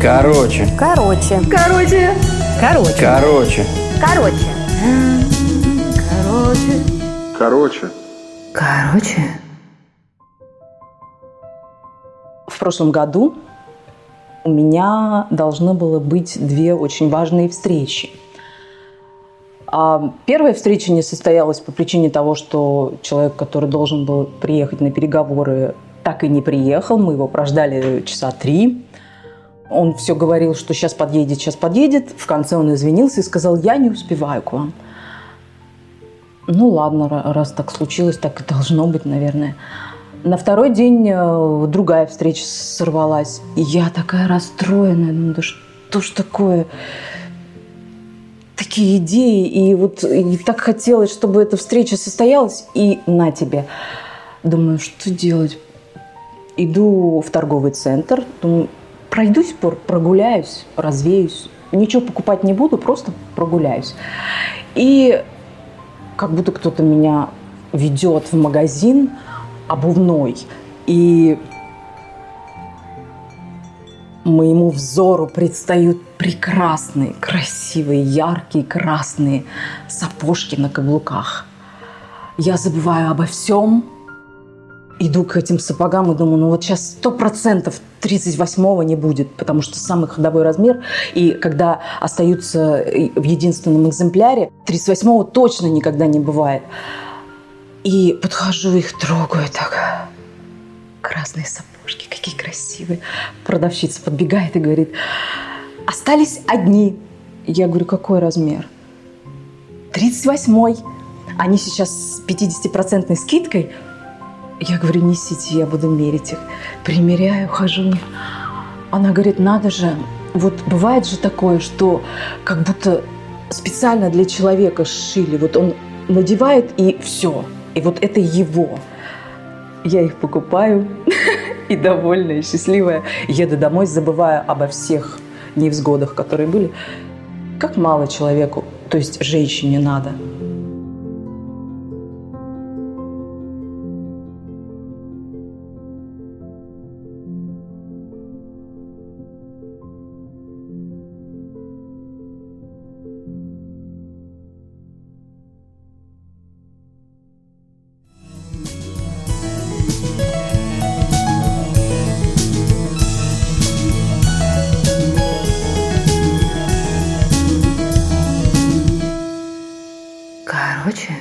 Короче. Короче. Короче. Короче. Короче. Короче. Короче. Короче. В прошлом году у меня должны было быть две очень важные встречи. А первая встреча не состоялась по причине того, что человек, который должен был приехать на переговоры, так и не приехал. Мы его прождали часа три. Он все говорил, что сейчас подъедет, сейчас подъедет. В конце он извинился и сказал, я не успеваю к вам. Ну ладно, раз так случилось, так и должно быть, наверное. На второй день э, другая встреча сорвалась. И я такая расстроенная. Думаю, да что ж такое? Такие идеи. И вот и так хотелось, чтобы эта встреча состоялась. И на тебе. Думаю, что делать? Иду в торговый центр. Думаю, пройдусь, прогуляюсь, развеюсь. Ничего покупать не буду, просто прогуляюсь. И как будто кто-то меня ведет в магазин – обувной. И моему взору предстают прекрасные, красивые, яркие, красные сапожки на каблуках. Я забываю обо всем, иду к этим сапогам и думаю, ну вот сейчас сто процентов 38-го не будет, потому что самый ходовой размер, и когда остаются в единственном экземпляре, 38-го точно никогда не бывает. И подхожу, их трогаю так. Красные сапожки, какие красивые. Продавщица подбегает и говорит, остались одни. Я говорю, какой размер? 38-й. Они сейчас с 50% скидкой. Я говорю, несите, я буду мерить их. Примеряю, хожу. Она говорит, надо же, вот бывает же такое, что как будто специально для человека сшили. Вот он надевает и все. И вот это его. Я их покупаю и довольная, и счастливая. Еду домой, забывая обо всех невзгодах, которые были. Как мало человеку, то есть женщине надо –什么